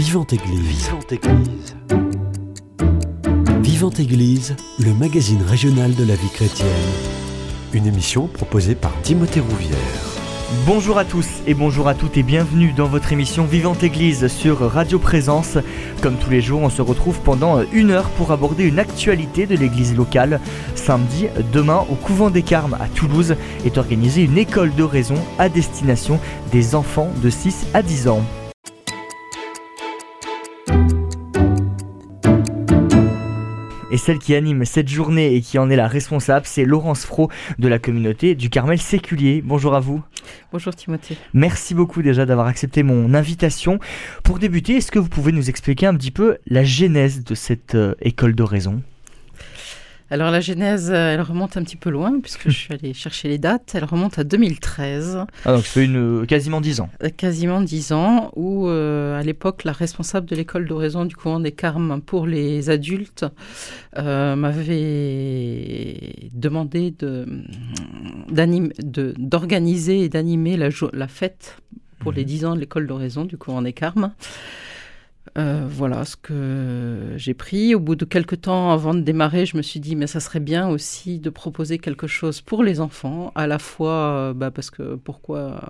Vivante Église. Vivante Église. Vivante Église, le magazine régional de la vie chrétienne. Une émission proposée par Timothée Rouvière. Bonjour à tous et bonjour à toutes et bienvenue dans votre émission Vivante Église sur Radio Présence. Comme tous les jours, on se retrouve pendant une heure pour aborder une actualité de l'église locale. Samedi, demain, au couvent des Carmes à Toulouse, est organisée une école de raison à destination des enfants de 6 à 10 ans. Et celle qui anime cette journée et qui en est la responsable, c'est Laurence Fro de la communauté du Carmel Séculier. Bonjour à vous. Bonjour Timothée. Merci beaucoup déjà d'avoir accepté mon invitation. Pour débuter, est-ce que vous pouvez nous expliquer un petit peu la genèse de cette euh, école d'oraison alors la genèse, euh, elle remonte un petit peu loin puisque je suis allée chercher les dates. Elle remonte à 2013. Ah donc fait une, euh, quasiment dix ans. Euh, quasiment dix ans où à l'époque la responsable de l'école d'oraison du couvent des Carmes pour les adultes m'avait demandé d'organiser et d'animer la, la, fête pour les mhm. dix ans de l'école d'oraison du couvent des Carmes. Euh, voilà ce que j'ai pris. Au bout de quelques temps avant de démarrer, je me suis dit, mais ça serait bien aussi de proposer quelque chose pour les enfants, à la fois, euh, bah, parce que pourquoi,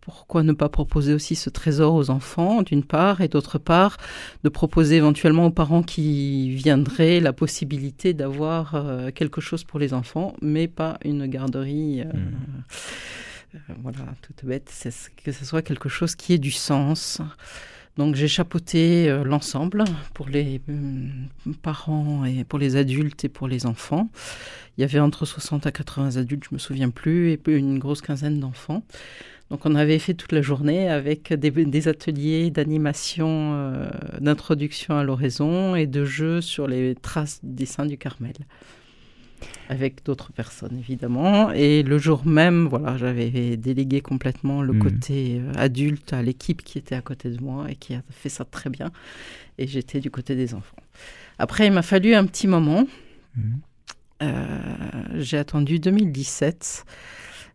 pourquoi ne pas proposer aussi ce trésor aux enfants, d'une part, et d'autre part, de proposer éventuellement aux parents qui viendraient la possibilité d'avoir euh, quelque chose pour les enfants, mais pas une garderie. Mmh. voilà, toute bête, que ce soit quelque chose qui ait du sens. Donc j'ai chapeauté euh, l'ensemble pour les euh, parents et pour les adultes et pour les enfants. Il y avait entre 60 à 80 adultes, je me souviens plus, et une grosse quinzaine d'enfants. Donc on avait fait toute la journée avec des, ateliers d'animation, euh, d'introduction à l'oraison et de jeux sur les traces du dessin du Carmel avec d'autres personnes évidemment. Et le jour même, voilà, j'avais délégué complètement le hmm. côté euh, adulte à l'équipe qui était à côté de moi et qui a fait ça très bien. Et j'étais du côté des enfants. Après, il m'a fallu un petit moment. Hmm. Euh, j'ai attendu 2017.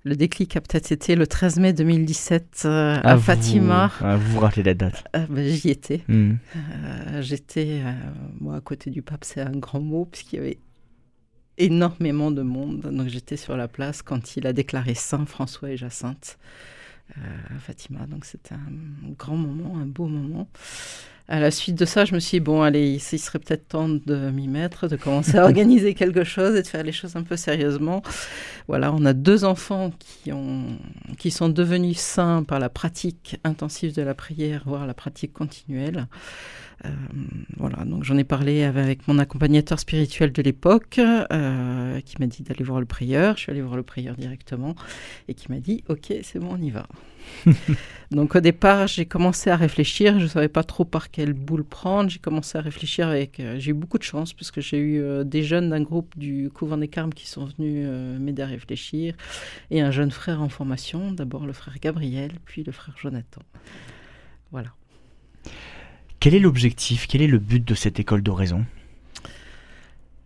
Le déclic a peut-être été le 13 mai 2017 euh, à, Fatima. Ah, vous vous rappelez la date ben, J'y étais. Hmm. J'étais, moi, à côté du pape, c'est un grand mot, puisqu'il y avait énormément de monde. Donc j'étais sur la place quand il a déclaré Saint François et Jacinthe euh, à Fatima. Donc c'était un grand moment, un beau moment. À la suite de ça, je me suis dit, bon, allez, il serait peut-être temps de m'y mettre, de commencer à organiser quelque chose et de faire les choses un peu sérieusement. Voilà, on a deux enfants qui, ont, qui sont devenus saints par la pratique intensive de la prière, voire la pratique continuelle. Euh, voilà, donc j'en ai parlé avec mon accompagnateur spirituel de l'époque, euh, qui m'a dit d'aller voir le prieur. Je suis allée voir le prieur directement et qui m'a dit Ok, c'est bon, on y va. donc au départ, j'ai commencé à réfléchir. Je ne savais pas trop par quelle boule prendre. J'ai commencé à réfléchir avec. Euh, j'ai eu beaucoup de chance parce que j'ai eu des jeunes d'un groupe du couvent des Carmes qui sont venus m'aider à réfléchir et un jeune frère en formation. D'abord le frère Gabriel, puis le frère Jonathan. Voilà. Quel est l'objectif, quel est le but de cette école d'oraison?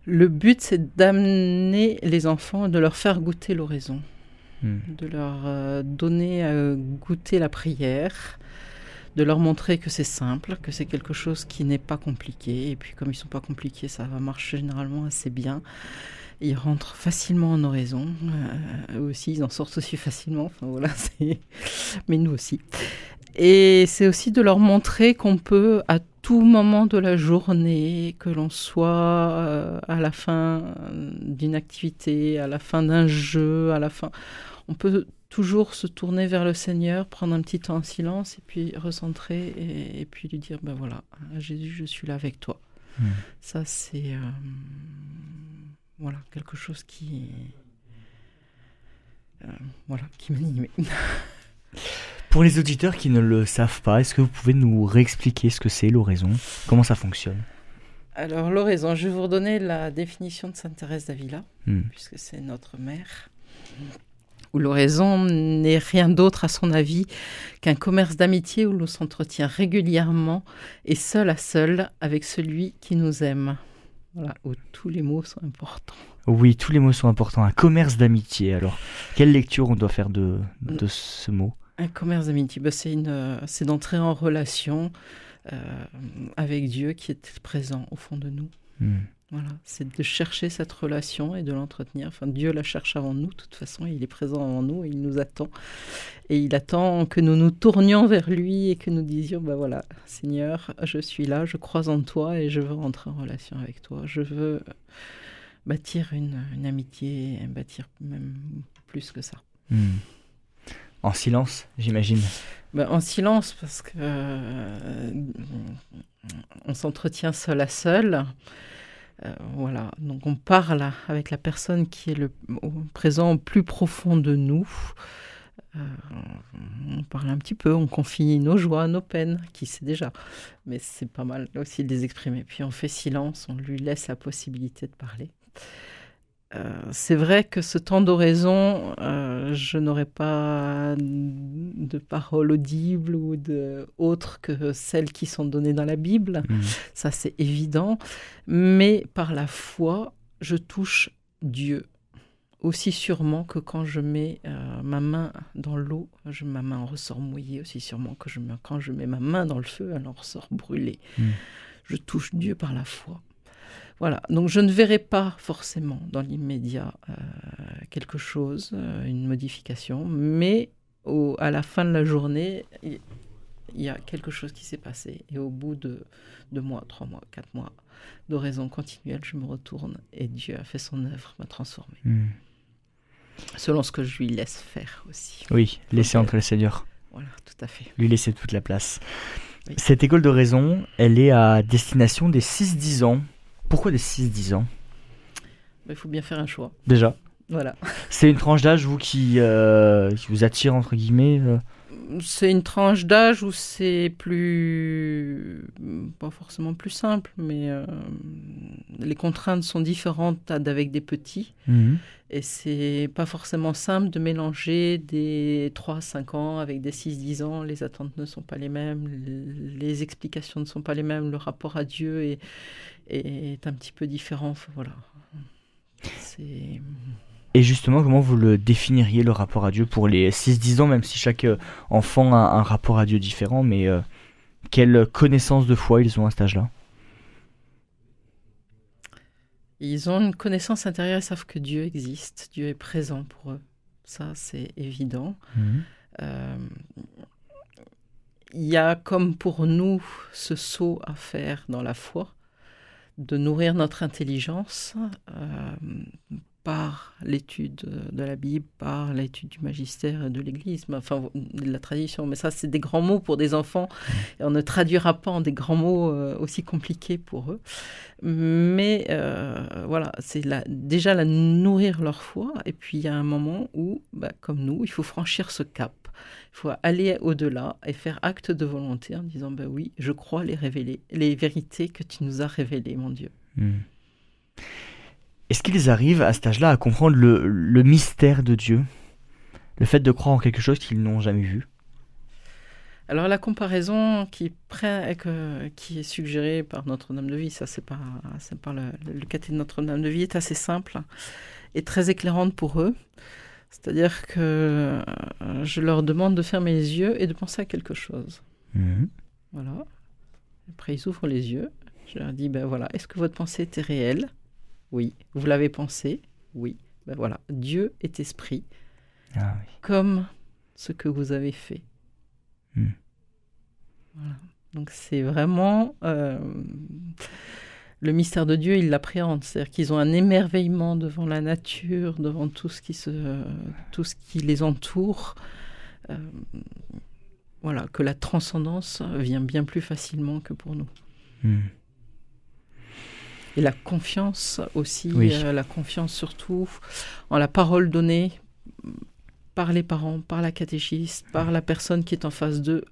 Le but, c'est d'amener les enfants, de leur faire goûter l'oraison, hmm. de leur euh, donner à goûter la prière, de leur montrer que c'est simple, que c'est quelque chose qui n'est pas compliqué. Et puis comme ils sont pas compliqués, ça va marcher généralement assez bien. Ils rentrent facilement en oraison. Euh, eux aussi, ils en sortent aussi facilement. Enfin voilà, mais nous aussi. Et c'est aussi de leur montrer qu'on peut à tout moment de la journée, que l'on soit euh, à la fin d'une activité, à la fin d'un jeu, à la fin, on peut toujours se tourner vers le Seigneur, prendre un petit temps en silence et puis recentrer et, puis lui dire ben voilà, Jésus, je suis là avec toi. Hmm. Ça c'est euh, voilà quelque chose qui euh, voilà qui m'anime. Pour les auditeurs qui ne le savent pas, est-ce que vous pouvez nous réexpliquer ce que c'est l'oraison? Comment ça fonctionne? Alors l'oraison, je vais vous redonner la définition de Sainte Thérèse d'Avila, hmm. puisque c'est notre mère. Où l'oraison n'est rien d'autre à son avis qu'un commerce d'amitié où l'on s'entretient régulièrement et seul à seul avec celui qui nous aime. Voilà, où tous les mots sont importants. Oui, tous les mots sont importants. Un commerce d'amitié. Alors, quelle lecture on doit faire de, de ce mot? Un commerce d'amitié, bah, c'est, une, euh, c'est d'entrer en relation avec Dieu qui est présent au fond de nous. Hmm. Voilà, c'est de chercher cette relation et de l'entretenir. Enfin, Dieu la cherche avant nous, de toute façon, il est présent avant nous, il nous attend. Et il attend que nous nous tournions vers lui et que nous disions, ben voilà, Seigneur, je suis là, je crois en toi et je veux rentrer en relation avec toi. Je veux bâtir une, amitié, bâtir même plus que ça. Hmm. En silence, j'imagine. Ben, en silence, parce que euh, on s'entretient seul à seul. Euh, voilà, donc on parle avec la personne qui est le présent au plus profond de nous. Euh, on parle un petit peu, on confie nos joies, nos peines, qui sait déjà. Mais c'est pas mal aussi de les exprimer. Puis on fait silence, on lui laisse la possibilité de parler. Euh, c'est vrai que ce temps d'oraison, euh, je n'aurais pas de paroles audibles ou de autres que celles qui sont données dans la Bible. Mhm. Ça, c'est évident. Mais par la foi, je touche Dieu aussi sûrement que quand je mets euh, ma main dans l'eau, ma main en ressort mouillée, aussi sûrement que je quand je mets ma main dans le feu, elle en ressort brûlée. Mhm. Je touche Dieu par la foi. Voilà, donc je ne verrai pas forcément dans l'immédiat euh, quelque chose, euh, une modification, mais à la fin de la journée, il y a quelque chose qui s'est passé. Et au bout de deux mois, trois mois, quatre mois d'oraison continuelle, je me retourne et Dieu a fait son œuvre, m'a transformé. Hmm. Selon ce que je lui laisse faire aussi. Oui, laisser entre le Seigneur. Voilà, tout à fait. Lui laisser toute la place. Cette école de raison, elle est à destination des 6-10 ans. Pourquoi des 6-10 ans? Il faut bien faire un choix. Déjà Voilà. C'est une tranche d'âge, vous, qui, euh, vous attire, entre guillemets euh? C'est une tranche d'âge où c'est plus pas forcément plus simple mais euh, les contraintes sont différentes d'avec des petits mhm. Et c'est pas forcément simple de mélanger des 3 5 ans avec des 6 10 ans. Les attentes ne sont pas les mêmes les explications ne sont pas les mêmes le rapport à Dieu est, un petit peu différent. Voilà. Et justement, comment vous le définiriez le rapport à Dieu pour les 6-10 ans, même si chaque euh, enfant a un rapport à Dieu différent, mais euh, quelle connaissance de foi ils ont à cet âge-là? Ils ont une connaissance intérieure, ils savent que Dieu existe, Dieu est présent pour eux. Ça, c'est évident. Mhm. Euh, il y a comme pour nous ce saut à faire dans la foi, de nourrir notre intelligence par l'étude de la Bible, par l'étude du magistère de l'Église, enfin de la tradition. Mais ça, c'est des grands mots pour des enfants, et on ne traduira pas en des grands mots euh, aussi compliqués pour eux. Mais euh, voilà, c'est déjà la nourrir leur foi, et puis il y a un moment où, bah, comme nous, il faut franchir ce cap. Il faut aller au-delà et faire acte de volonté en disant, bah oui, je crois les révéler, les vérités que tu nous as révélées, mon Dieu. Hmm. Est-ce qu'ils arrivent à cet âge-là à comprendre le, mystère de Dieu? Le fait de croire en quelque chose qu'ils n'ont jamais vu? Alors la comparaison qui, qui est suggérée par Notre-Dame de Vie, ça c'est pas, par le, le de Notre-Dame de Vie, est assez simple et très éclairante pour eux. C'est-à-dire que euh, je leur demande de fermer les yeux et de penser à quelque chose. Mhm. Voilà. Après ils ouvrent les yeux. Je leur dis, ben voilà, est-ce que votre pensée était réelle? Oui. Vous l'avez pensé? Oui. Ben voilà, Dieu est esprit, ah comme ce que vous avez fait. Hmm. Voilà. Donc c'est vraiment euh, le mystère de Dieu, ils l'appréhendent, c'est-à-dire qu'ils ont un émerveillement devant la nature, devant tout ce qui se, tout ce qui les entoure. Euh, voilà, que la transcendance vient bien plus facilement que pour nous. Hmm. Et la confiance aussi, euh, la confiance surtout en la parole donnée par les parents, par la catéchiste, par la personne qui est en face d'eux,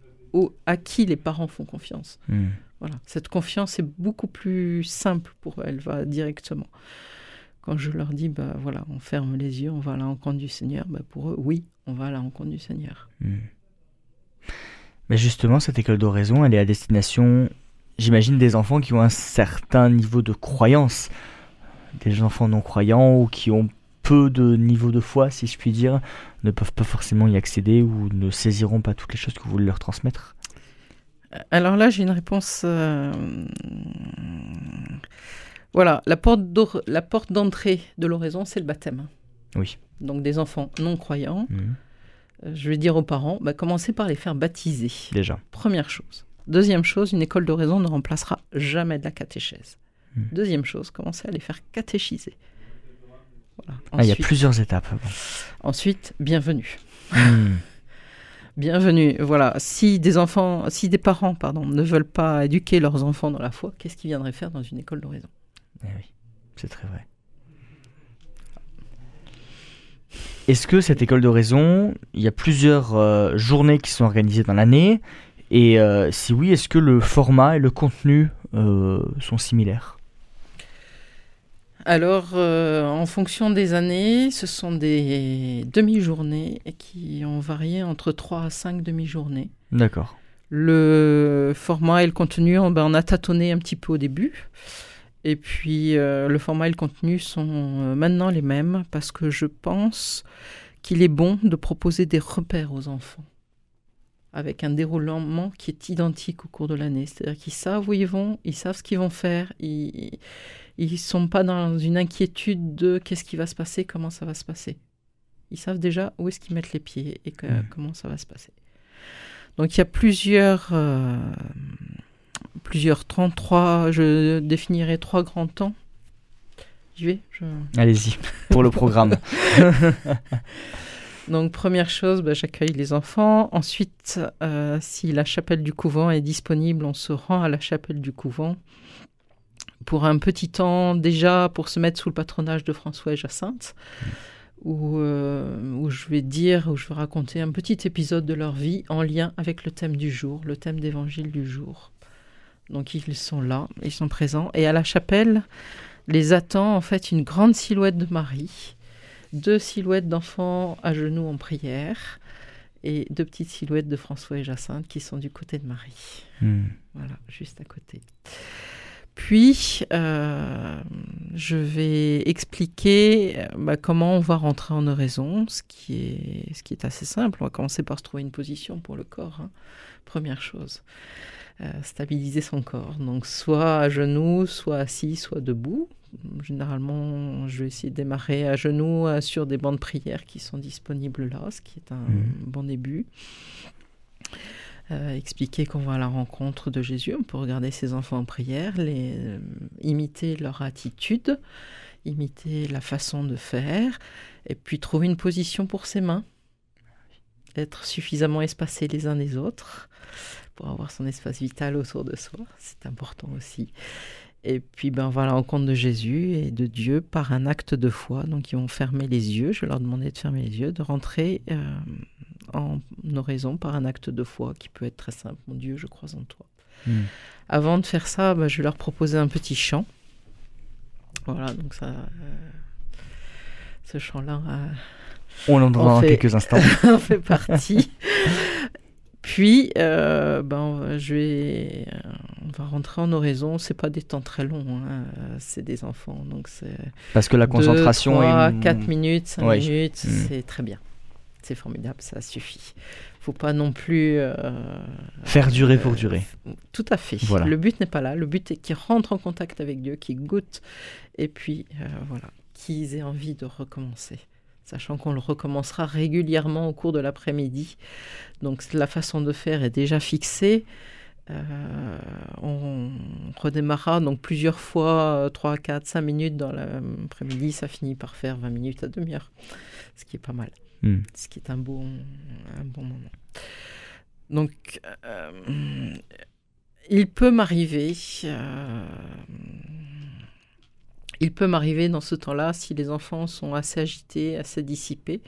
à qui les parents font confiance. Hmm. Voilà, cette confiance est beaucoup plus simple pour eux, elle va directement. Quand je leur dis, bah voilà, on ferme les yeux, on va à la rencontre du Seigneur, bah pour eux, oui, on va à la rencontre du Seigneur. Hmm. Mais justement, cette école d'oraison, elle est à destination j'imagine des enfants qui ont un certain niveau de croyance, des enfants non croyants ou qui ont peu de niveau de foi, si je puis dire, ne peuvent pas forcément y accéder ou ne saisiront pas toutes les choses que vous voulez leur transmettre Alors là, j'ai une réponse. euh, Voilà, la porte d'entrée de l'oraison, c'est le baptême. Oui. Donc des enfants non croyants, Mhm. euh, je vais dire aux parents, bah, commencez par les faire baptiser. Déjà. Première chose. Deuxième chose, une école d'oraison ne remplacera jamais de la catéchèse. Hmm. Deuxième chose, commencez à les faire catéchiser. Voilà. Ah, il y a plusieurs étapes. Ensuite, bienvenue. Mhm. Bienvenue. Voilà. Si des enfants, si des parents, pardon, ne veulent pas éduquer leurs enfants dans la foi, qu'est-ce qu'ils viendraient faire dans une école d'oraison Eh oui, c'est très vrai. Est-ce que cette école de raison, il y a plusieurs euh, journées qui sont organisées dans l'année? Et euh, si oui, est-ce que le format et le contenu euh, sont similaires? Alors, euh, en fonction des années, ce sont des demi-journées qui ont varié entre 3 à 5 demi-journées. D'accord. Le format et le contenu, on, ben, on a tâtonné un petit peu au début. Et puis, euh, le format et le contenu sont maintenant les mêmes parce que je pense qu'il est bon de proposer des repères aux enfants avec un déroulement qui est identique au cours de l'année. C'est-à-dire qu'ils savent où ils vont, ils savent ce qu'ils vont faire, ils ne sont pas dans une inquiétude de qu'est-ce qui va se passer, comment ça va se passer. Ils savent déjà où est-ce qu'ils mettent les pieds et que- comment ça va se passer. Donc il y a plusieurs, euh, plusieurs 33, je définirai trois grands temps. J'y vais je- Allez-y, pour le programme. Donc première chose, bah, j'accueille les enfants. Ensuite, euh, si la chapelle du couvent est disponible, on se rend à la chapelle du couvent pour un petit temps déjà pour se mettre sous le patronage de François et Jacinthe, euh, où je vais dire, où je vais raconter un petit épisode de leur vie en lien avec le thème du jour, le thème d'évangile du jour. Donc ils sont là, ils sont présents. Et à la chapelle, les attend en fait une grande silhouette de Marie deux silhouettes d'enfants à genoux en prière et deux petites silhouettes de François et Jacinthe qui sont du côté de Marie. Mhm. Voilà, juste à côté. Puis, euh, je vais expliquer euh, bah, comment on va rentrer en oraison, ce qui, est, ce qui est assez simple. On va commencer par se trouver une position pour le corps. hein. Première chose. Euh, stabiliser son corps. Donc, soit à genoux, soit assis, soit debout. Généralement, je vais essayer de démarrer à genoux sur des bancs de prière qui sont disponibles là, ce qui est un Mhm. bon début. Euh, expliquer qu'on va à la rencontre de Jésus, on peut regarder ses enfants en prière, les, euh, imiter leur attitude, imiter la façon de faire, et puis trouver une position pour ses mains, être suffisamment espacés les uns des autres pour avoir son espace vital autour de soi, c'est important aussi. Et puis ben voilà, la rencontre de Jésus et de Dieu par un acte de foi. Donc ils vont fermer les yeux, je leur demandais de fermer les yeux, de rentrer euh, en oraison par un acte de foi qui peut être très simple. Mon Dieu, je crois en toi. Mhm. Avant de faire ça, bah, je vais leur proposer un petit chant. Voilà, donc ça, euh, ce chant-là euh, On l'entendra On dans fait- quelques instants. en fait partie. Puis, euh, ben, je vais, on va rentrer en oraison. C'est pas des temps très longs, hein, c'est des enfants, donc c'est Parce que la concentration 3, est. 4 minutes, 5 Ouais. minutes, Mm. c'est très bien. C'est formidable, ça suffit. Faut pas non plus euh, Faire durer pour euh, durer. Tout à fait. Voilà. Le but n'est pas là. Le but est qu'ils rentrent en contact avec Dieu, qu'ils goûtent, et puis euh, voilà, qu'ils aient envie de recommencer. Sachant qu'on le recommencera régulièrement au cours de l'après-midi. Donc la façon de faire est déjà fixée. Euh, on redémarrera donc plusieurs fois, 3, 4, 5 minutes dans l'après-midi. Ça finit par faire 20 minutes à demi-heure, ce qui est pas mal Mhm. ce qui est un bon, un bon moment. Donc, euh, il peut m'arriver, euh, il peut m'arriver dans ce temps-là, si les enfants sont assez agités, assez dissipés,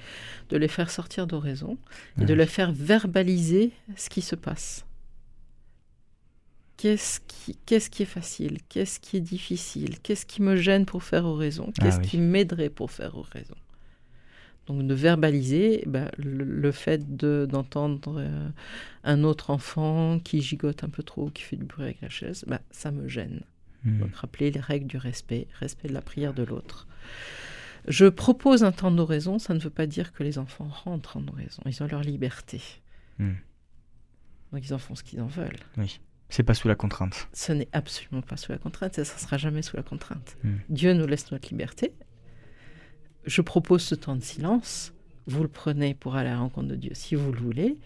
de les faire sortir d'oraison et de Ouais. les faire verbaliser ce qui se passe. Qu'est-ce qui, qu'est-ce qui est facile? Qu'est-ce qui est difficile? Qu'est-ce qui me gêne pour faire oraison? Ah Qu'est-ce oui. qui m'aiderait pour faire oraison? Donc de verbaliser ben, le, le fait de- d'entendre euh, un autre enfant qui gigote un peu trop, qui fait du bruit avec la chaise, ben, ça me gêne. Mhm. Donc rappeler les règles du respect, respect de la prière de l'autre. Je propose un temps d'oraison, ça ne veut pas dire que les enfants rentrent en oraison, ils ont leur liberté. Mhm. Donc ils en font ce qu'ils en veulent. Oui. C'est pas sous la contrainte. Ce n'est absolument pas sous la contrainte et ça sera jamais sous la contrainte. Hmm. Dieu nous laisse notre liberté. Je propose ce temps de silence. Vous le prenez pour aller à la rencontre de Dieu si vous le voulez.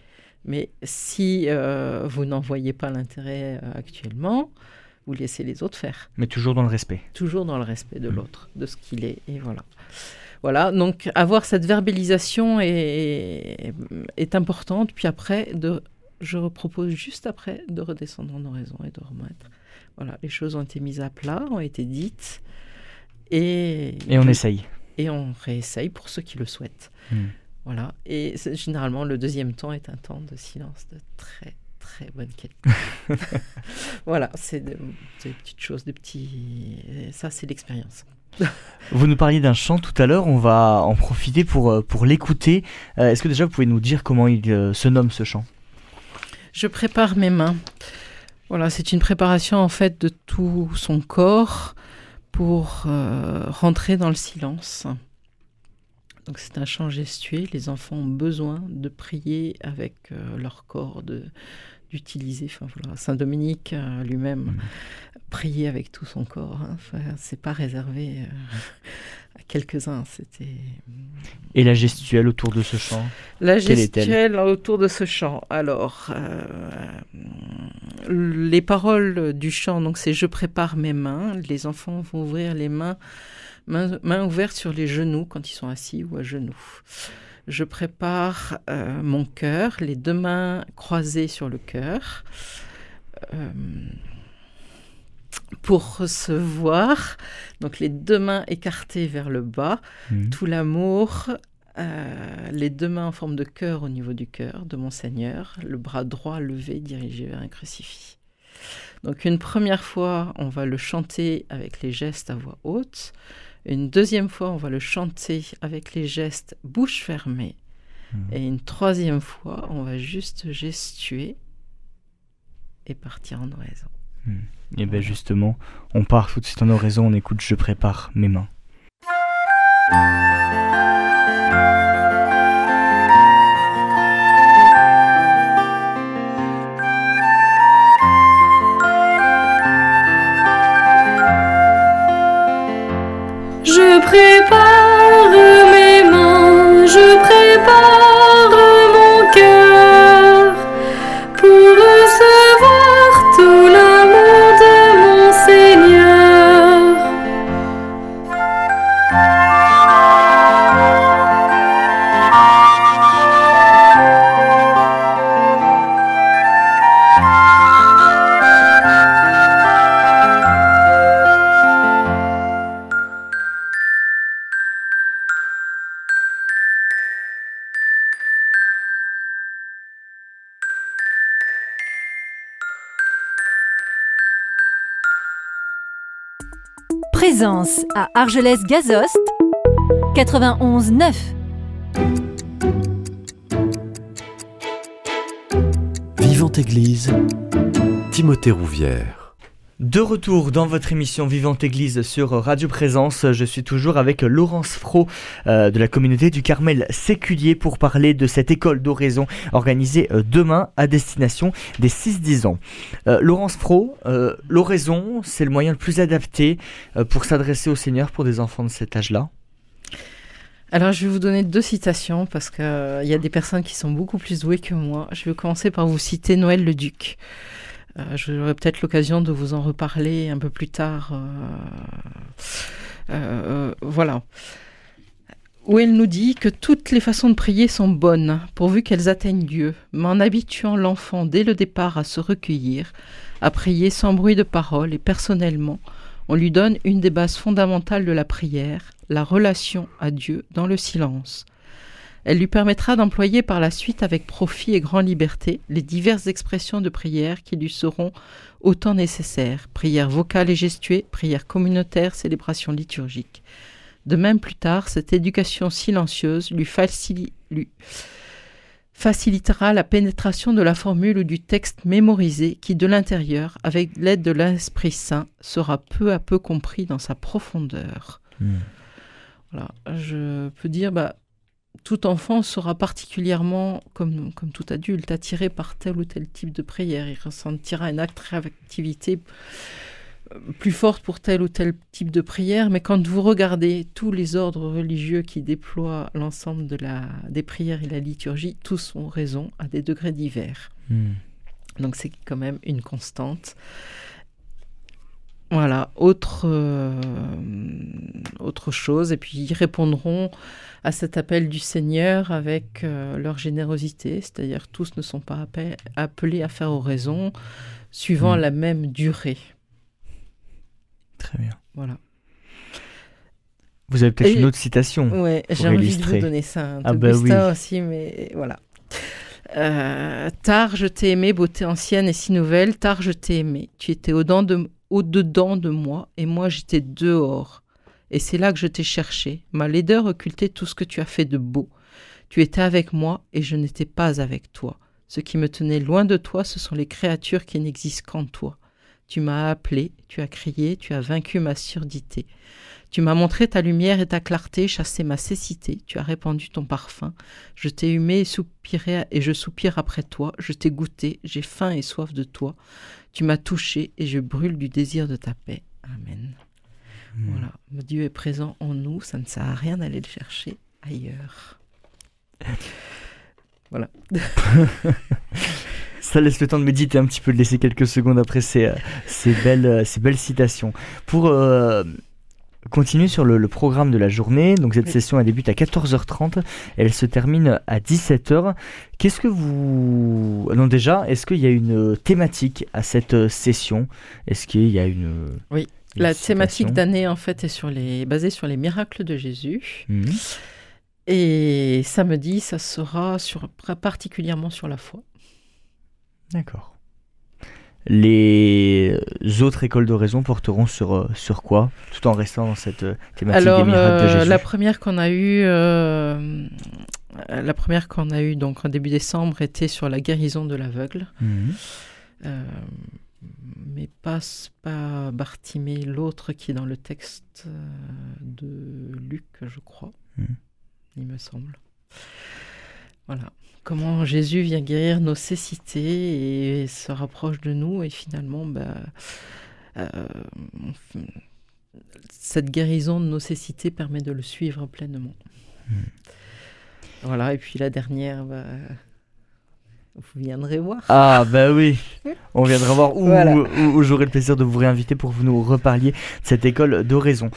Mais si euh, vous n'en voyez pas l'intérêt euh, actuellement, vous laissez les autres faire. Mais toujours dans le respect. Toujours dans le respect de Mm. l'autre, de ce qu'il est. Et voilà. Voilà, donc avoir cette verbalisation est, est importante. Puis après, de, je propose juste après de redescendre en oraison et de remettre. Voilà, les choses ont été mises à plat, ont été dites. Et, Et on essaye. Et on réessaye pour ceux qui le souhaitent. Hmm. Voilà. Et généralement, le deuxième temps est un temps de silence de très, très bonne qualité. voilà, c'est de- des petites choses, des petits. Ça, c'est l'expérience. Vous nous parliez d'un chant tout à l'heure, on va en profiter pour, euh, pour l'écouter. Euh, Est-ce que déjà vous pouvez nous dire comment il euh, se nomme ce chant? Je prépare mes mains. Voilà, c'est une préparation en fait de tout son corps pour euh, rentrer dans le silence. Donc c'est un chant gestué. Les enfants ont besoin de prier avec euh, leur corps, de d'utiliser. Enfin voilà, Saint Dominique euh, lui-même Mhm. priait avec tout son corps. Hein. Enfin, c'est pas réservé euh, à quelques-uns. C'était Et la gestuelle autour de ce chant la gestuelle autour de ce chant. Alors, euh, les paroles du chant, donc c'est je prépare mes mains. Les enfants vont ouvrir les mains, mains, mains ouvertes sur les genoux quand ils sont assis ou à genoux. Je prépare euh, mon cœur, les deux mains croisées sur le cœur. Euh, pour recevoir, donc les deux mains écartées vers le bas, Hmm. tout l'amour, euh, les deux mains en forme de cœur au niveau du cœur de mon Seigneur, le bras droit levé dirigé vers un crucifix. Donc une première fois, on va le chanter avec les gestes à voix haute. Une deuxième fois, on va le chanter avec les gestes bouche fermée. Mhm. Et une troisième fois, on va juste gestuer et partir en oraison. Et bien justement, on part tout de suite en oraison, on écoute Je prépare mes mains. À Argelès-Gazost, 91 9. Vivante Église, Timothée Rouvière. De retour dans votre émission Vivante Église sur Radio Présence, je suis toujours avec Laurence Fro euh, de la communauté du Carmel Séculier pour parler de cette école d'oraison organisée euh, demain à destination des 6-10 ans. Euh, Laurence Fro, l'oraison, c'est le moyen le plus adapté pour s'adresser au Seigneur pour des enfants de cet âge-là? Alors, je vais vous donner deux citations parce qu'il y a des personnes qui sont beaucoup plus douées que moi. Je vais commencer par vous citer Noël le Duc. Euh, J'aurai peut-être l'occasion de vous en reparler un peu plus tard. euh, euh, voilà. Où elle nous dit que toutes les façons de prier sont bonnes, pourvu qu'elles atteignent Dieu, mais en habituant l'enfant dès le départ à se recueillir, à prier sans bruit de parole et personnellement, on lui donne une des bases fondamentales de la prière, la relation à Dieu dans le silence. Elle lui permettra d'employer par la suite avec profit et grande liberté les diverses expressions de prière qui lui seront autant nécessaires, prière vocale et gestuée, prière communautaire, célébration liturgique. De même plus tard, cette éducation silencieuse lui, facili- lui facilitera la pénétration de la formule ou du texte mémorisé qui, de l'intérieur, avec l'aide de l'Esprit Saint, sera peu à peu compris dans sa profondeur. Voilà, je peux dire, bah, tout enfant sera particulièrement, comme, comme tout adulte, attiré par tel ou tel type de prière. Il ressentira une attractivité plus forte pour tel ou tel type de prière, mais quand vous regardez tous les ordres religieux qui déploient l'ensemble de la, des prières et la liturgie, tous ont raison à des degrés divers. Hmm. Donc c'est quand même une constante. Voilà, autre, euh, autre chose, et puis ils répondront à cet appel du Seigneur avec euh, leur générosité, c'est-à-dire tous ne sont pas appel- appelés à faire oraison suivant Mm. la même durée. Très bien. Voilà. Vous avez peut-être une autre citation. Ouais, j'ai envie de vous donner ça. Un Ah bah Augustin aussi, mais voilà. Euh, tard je t'ai aimé, beauté ancienne et si nouvelle, tard je t'ai aimé. Tu étais au-dedans de, au-dedans de moi et moi j'étais dehors. Et c'est là que je t'ai cherché. Ma laideur occultait tout ce que tu as fait de beau. Tu étais avec moi et je n'étais pas avec toi. Ce qui me tenait loin de toi, ce sont les créatures qui n'existent qu'en toi. Tu m'as appelé, tu as crié, tu as vaincu ma surdité. Tu m'as montré ta lumière et ta clarté, chassé ma cécité, tu as répandu ton parfum. Je t'ai humé et soupiré et je soupire après toi. Je t'ai goûté, j'ai faim et soif de toi. Tu m'as touché et je brûle du désir de ta paix. Amen. Hmm. Voilà, Dieu est présent en nous, ça ne sert à rien d'aller le chercher ailleurs. Voilà. Ça laisse le temps de méditer un petit peu, de laisser quelques secondes après ces, euh, ces, belles, euh, ces belles citations. Pour euh, continuer sur le, le programme de la journée, donc cette Oui. session elle débute à 14h30, elle se termine à 17h. Qu'est-ce que vous... Non déjà, est-ce qu'il y a une thématique à cette session? Est-ce qu'il y a une... Oui. La thématique d'année, en fait, est sur les, basée sur les miracles de Jésus. Mhm. Et samedi, ça sera sur, particulièrement sur la foi. D'accord. Les autres écoles d'oraison porteront sur, euh, sur quoi Tout en restant dans cette euh, thématique Alors, des miracles de euh, Jésus? la première qu'on a eue, euh, la première qu'on a eue donc en début décembre était sur la guérison de l'aveugle. Euh, mais pas pas Bartimée, l'autre qui est dans le texte euh, de Luc, je crois, Mhm. il me semble. Voilà. Comment Jésus vient guérir nos cécités et se rapproche de nous et finalement, bah, euh, cette guérison de nos cécités permet de le suivre pleinement. Hmm. Voilà, et puis la dernière, bah, vous viendrez voir. Ah bah oui, on viendra voir où, Voilà. où- où j'aurai le plaisir de vous réinviter pour que vous nous reparliez de cette école d'oraison.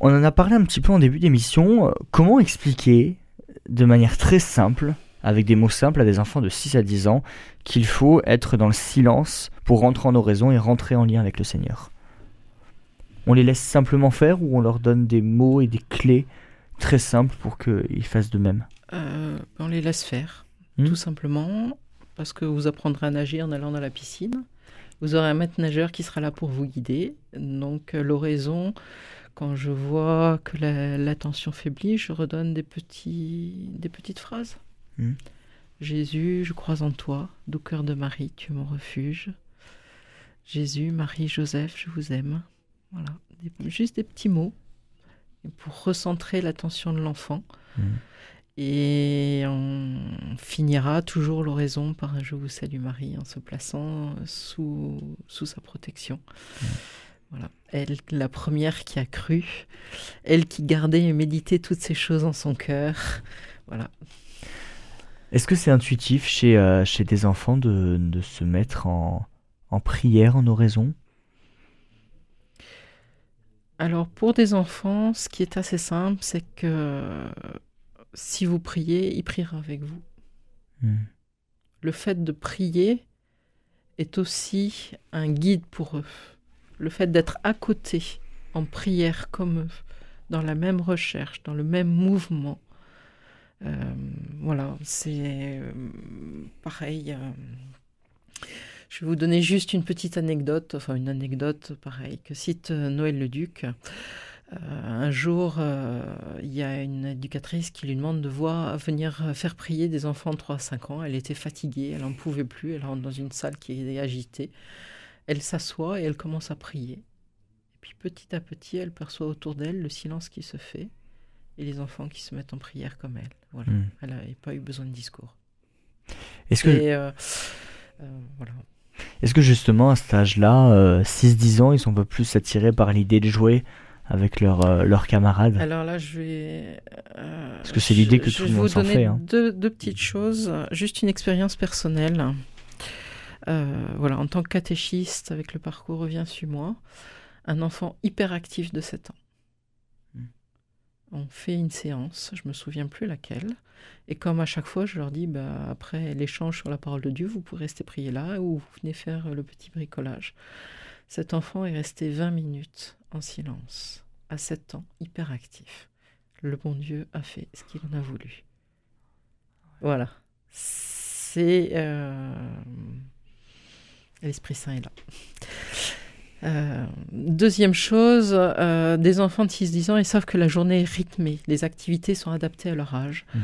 On en a parlé un petit peu en début d'émission. Comment expliquer de manière très simple, avec des mots simples à des enfants de 6 à 10 ans, qu'il faut être dans le silence pour rentrer en oraison et rentrer en lien avec le Seigneur? On les laisse simplement faire ou on leur donne des mots et des clés très simples pour qu'ils fassent de même? Euh, on les laisse faire, Hmm. tout simplement, parce que vous apprendrez à nager en allant dans la piscine. Vous aurez un maître nageur qui sera là pour vous guider. Donc euh, l'oraison, quand je vois que la- l'attention faiblit, je redonne des, petits, des petites phrases. Hmm. Jésus, je crois en toi, doux cœur de Marie, tu es mon refuge. Jésus, Marie, Joseph, je vous aime. Voilà, Des- juste des petits mots pour recentrer l'attention de l'enfant. Hmm. Et on finira toujours l'oraison par un Je vous salue Marie en se plaçant sous, sous sa protection. Voilà. Elle, la première qui a cru, elle qui gardait et méditait toutes ces choses en son cœur. Voilà. Est-ce que c'est intuitif chez, euh, chez des enfants de, de se mettre en, en prière, en oraison? Alors pour des enfants, ce qui est assez simple, c'est que si vous priez, il priera avec vous. Hmm. Le fait de prier est aussi un guide pour eux. Le fait d'être à côté, en prière comme eux, dans la même recherche, dans le même mouvement. Euh, voilà, c'est euh, pareil. euh, je vais vous donner juste une petite anecdote, enfin une anecdote pareil, que cite Noël le Duc. Euh, un jour, euh, il y a une éducatrice qui lui demande de voir venir faire prier des enfants de 3 à 5 ans. Elle était fatiguée, elle n'en pouvait plus, elle rentre dans une salle qui est agitée. Elle s'assoit et elle commence à prier. Et puis petit à petit, elle perçoit autour d'elle le silence qui se fait. et les enfants qui se mettent en prière comme elle. Voilà. Mm. Elle n'avait pas eu besoin de discours. Est-ce que, euh, euh, voilà. est-ce que justement à cet âge-là, euh, 6-10 ans, ils sont un peu plus attirés par l'idée de jouer avec leurs euh, leurs camarades Alors là, je vais. euh, Parce que c'est l'idée que je- tout le monde vous s'en donner fait, hein. Deux, deux petites choses, juste une expérience personnelle. Euh, voilà, en tant que catéchiste, avec le parcours Revient sur moi, un enfant hyperactif de 7 ans. Hmm. On fait une séance, je me souviens plus laquelle, et comme à chaque fois, je leur dis, bah, après l'échange sur la parole de Dieu, vous pouvez rester prier là ou vous venez faire le petit bricolage. Cet enfant est resté 20 minutes en silence, à 7 ans, hyperactif. Le bon Dieu a fait ce qu'il en a voulu. Voilà. C'est. euh, L'Esprit Saint est là. Euh, deuxième chose, euh, des enfants de 6-10 ans, ils savent que la journée est rythmée. Les activités sont adaptées à leur âge. Mm.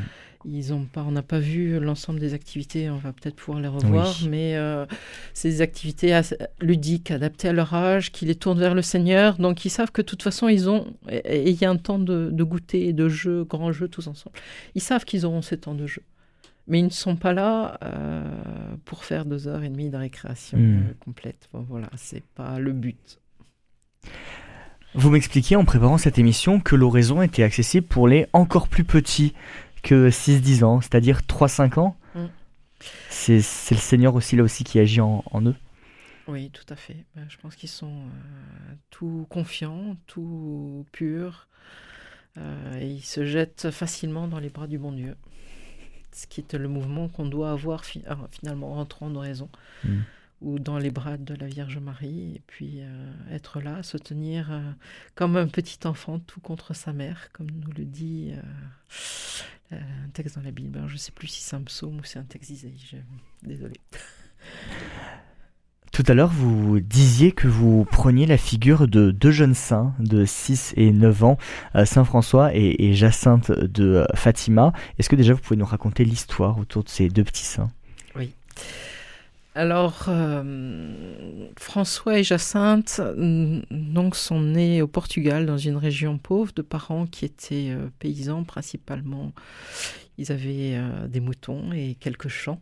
Ils ont pas, on n'a pas vu l'ensemble des activités, on va peut-être pouvoir les revoir, Oui. mais euh, c'est des activités ludiques, adaptées à leur âge, qui les tournent vers le Seigneur. Donc ils savent que de toute façon, ils ont, et il y a un temps de, de goûter de jeu, grand jeu tous ensemble. Ils savent qu'ils auront ces temps de jeu. Mais ils ne sont pas là euh, pour faire deux heures et demie de récréation Mm. euh, complète. Bon, voilà, c'est pas le but. Vous m'expliquiez en préparant cette émission que l'oraison était accessible pour les encore plus petits que 6-10 ans, c'est-à-dire 3-5 ans. Mm. C'est le Seigneur aussi là aussi qui agit en, en eux. Oui, tout à fait. Ben, je pense qu'ils sont euh, tout confiants, tout purs. euh, et ils se jettent facilement dans les bras du bon Dieu. Ce qui est le mouvement qu'on doit avoir fi- ah, finalement en rentrant en oraison. Mm. ou dans les bras de la Vierge Marie, et puis euh, être là, se tenir euh, comme un petit enfant, tout contre sa mère, comme nous le dit euh, un texte dans la Bible. Alors, je ne sais plus si c'est un psaume ou c'est un texte d'Isaïe. je- Désolée. Tout à l'heure, vous disiez que vous preniez la figure de deux jeunes saints de 6 et 9 ans, euh, Saint François et, Jacinthe de euh, Fatima. Est-ce que déjà vous pouvez nous raconter l'histoire autour de ces deux petits saints? Alors, euh, François et Jacinthe donc, sont nés au Portugal, dans une région pauvre, de parents qui étaient paysans principalement. Ils avaient des moutons et quelques champs.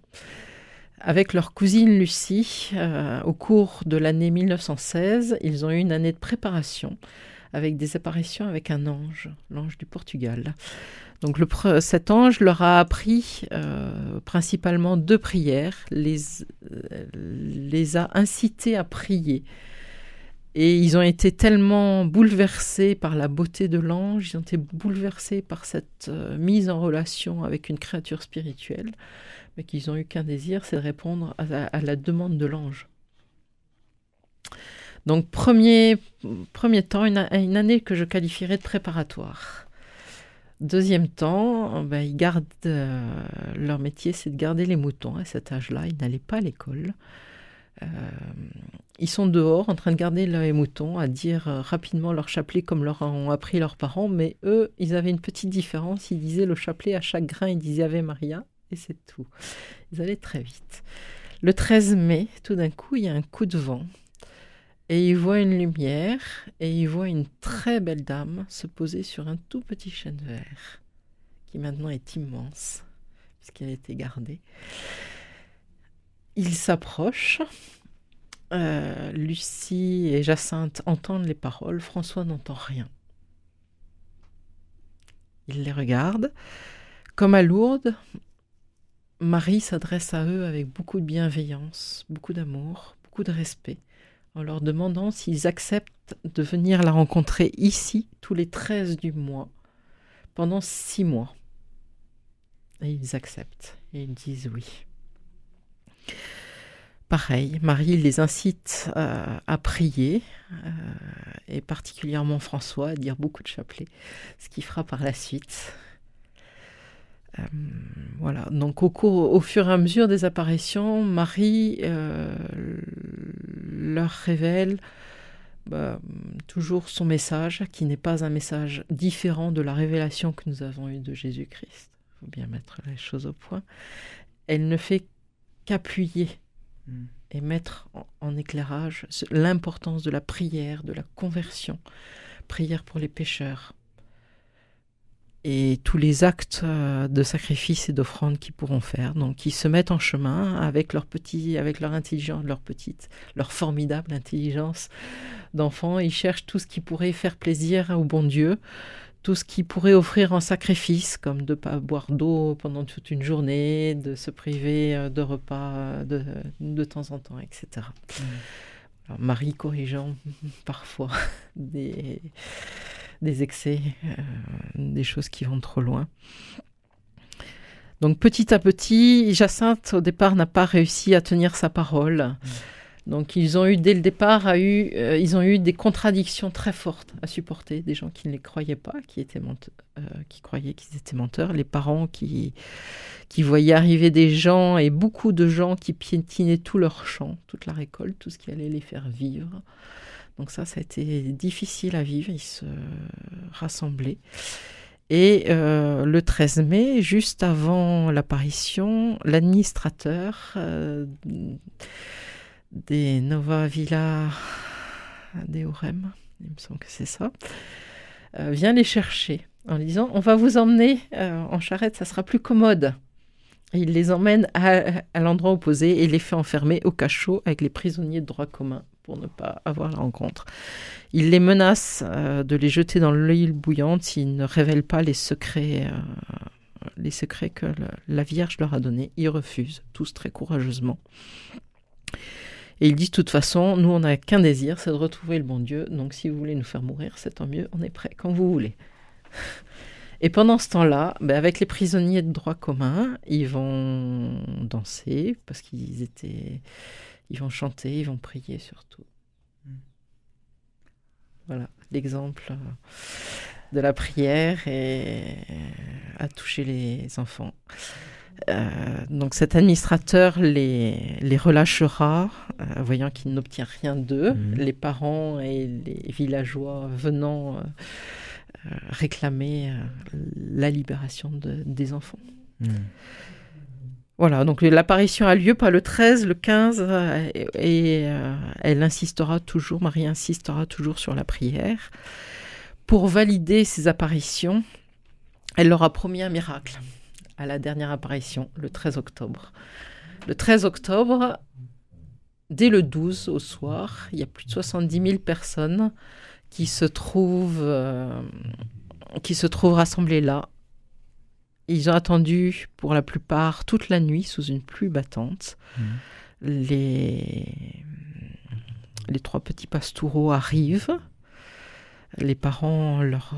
Avec leur cousine Lucie, euh, au cours de l'année 1916, ils ont eu une année de préparation avec des apparitions avec un ange, l'ange du Portugal. Donc cet ange leur a appris euh, principalement deux prières, les, euh, les a incités à prier. Et ils ont été tellement bouleversés par la beauté de l'ange, ils ont été bouleversés par cette mise en relation avec une créature spirituelle, mais qu'ils n'ont eu qu'un désir, c'est de répondre à, la- demande de l'ange. Donc premier, premier temps, une année que je qualifierais de préparatoire. Deuxième temps, ben, ils gardent euh, leur métier, c'est de garder les moutons. À cet âge-là, ils n'allaient pas à l'école. Euh, ils sont dehors en train de garder les moutons, à dire euh, rapidement leur chapelet comme leur ont appris leurs parents, mais eux, ils avaient une petite différence. Ils disaient le chapelet à chaque grain, ils disaient Ave Maria, et c'est tout. Ils allaient très vite. Le 13 mai, tout d'un coup, il y a un coup de vent. Et ils voient une lumière, et ils voient une très belle dame se poser sur un tout petit chêne vert, qui maintenant est immense, puisqu'elle a été gardée. Ils s'approchent. Euh, Lucie et Jacinthe entendent les paroles. François n'entend rien. Il les regarde. Comme à Lourdes, Marie s'adresse à eux avec beaucoup de bienveillance, beaucoup d'amour, beaucoup de respect, en leur demandant s'ils acceptent de venir la rencontrer ici tous les 13 du mois, pendant six mois. Et ils acceptent, ils disent oui. Pareil, Marie les incite euh, à prier, euh, et particulièrement François à dire beaucoup de chapelets, ce qu'il fera par la suite. Euh, voilà, donc au, cours, au fur et à mesure des apparitions, Marie euh, leur révèle bah, toujours son message, qui n'est pas un message différent de la révélation que nous avons eue de Jésus-Christ. Il faut bien mettre les choses au point. Elle ne fait qu'appuyer et mettre en, en éclairage ce- l'importance de la prière, de la conversion, prière pour les pécheurs. Et tous les actes euh, de sacrifice et d'offrande qu'ils pourront faire. Donc, ils se mettent en chemin avec leur petit, avec leur intelligence, leur petite, leur formidable intelligence d'enfant. Ils cherchent tout ce qui pourrait faire plaisir au bon Dieu, tout ce qui pourrait offrir en sacrifice, comme de ne pas boire d'eau pendant toute une journée, de se priver euh, de repas euh, de, de temps en temps, etc. Alors, Marie corrigeant parfois des, des excès, euh, des choses qui vont trop loin. Donc petit à petit, Jacinthe au départ n'a pas réussi à tenir sa parole. Donc ils ont eu dès le départ a eu, euh, ils ont eu des contradictions très fortes à supporter, des gens qui ne les croyaient pas, qui étaient euh, qui croyaient qu'ils étaient menteurs, les parents qui qui voyaient arriver des gens et beaucoup de gens qui piétinaient tout leur champ, toute la récolte, tout ce qui allait les faire vivre. Donc ça, ça a été difficile à vivre. Ils se rassemblaient. Et euh, le 13 mai, juste avant l'apparition, l'administrateur euh, des Nova Villa des Orem, il me semble que c'est ça, euh, vient les chercher en disant on va vous emmener en charrette, ça sera plus commode. Il les emmène à l'endroit opposé et les fait enfermer au cachot avec les prisonniers de droit commun pour ne pas avoir la rencontre. Il les menace euh, de les jeter dans l'huile bouillante s'ils ne révèlent pas les secrets, euh, les secrets que la Vierge leur a donnés. Ils refusent, tous très courageusement. Et ils disent, de toute façon, nous, on n'a qu'un désir, c'est de retrouver le bon Dieu. Donc, si vous voulez nous faire mourir, c'est tant mieux, on est prêt, quand vous voulez. Et pendant ce temps-là, ben, avec les prisonniers de droit commun, ils vont danser, parce qu'ils étaient... Ils vont chanter, ils vont prier surtout. Voilà, l'exemple euh, de la prière et a touché les enfants. Euh, donc cet administrateur les, les relâchera, euh, voyant qu'il n'obtient rien d'eux, Mhm. les parents et les villageois venant euh, euh, réclamer euh, la libération de- des enfants. Voilà, donc l'apparition a lieu pas le 13, le 15, euh, et, euh, elle insistera toujours, Marie insistera toujours sur la prière. Pour valider ces apparitions, elle leur a promis un miracle à la dernière apparition, le 13 octobre. Le 13 octobre, dès le 12 au soir, il y a plus de 70 000 personnes qui se trouvent, euh, qui se trouvent rassemblées là. Ils ont attendu pour la plupart toute la nuit sous une pluie battante. Les, les trois petits pastoureaux arrivent. Les parents leur,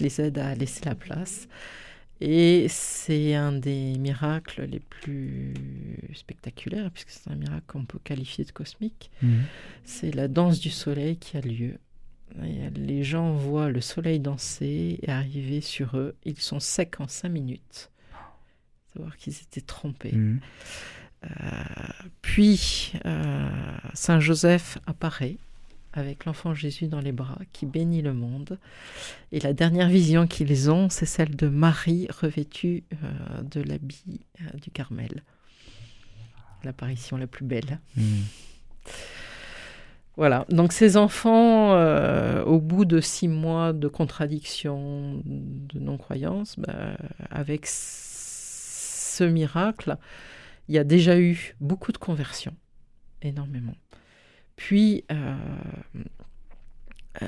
les aident à laisser la place. Et c'est un des miracles les plus spectaculaires, puisque c'est un miracle qu'on peut qualifier de cosmique. C'est la danse du soleil qui a lieu. Et les gens voient le soleil danser et arriver sur eux. Ils sont secs en cinq minutes. Savoir qu'ils étaient trompés. Euh, puis euh, Saint Joseph apparaît avec l'enfant Jésus dans les bras qui bénit le monde. Et la dernière vision qu'ils ont, c'est celle de Marie revêtue euh, de l'habit du Carmel. L'apparition la plus belle. Voilà, donc ces enfants, euh, au bout de six mois de contradiction, de non-croyance, bah, avec ce miracle, il y a déjà eu beaucoup de conversions, énormément. Puis, euh,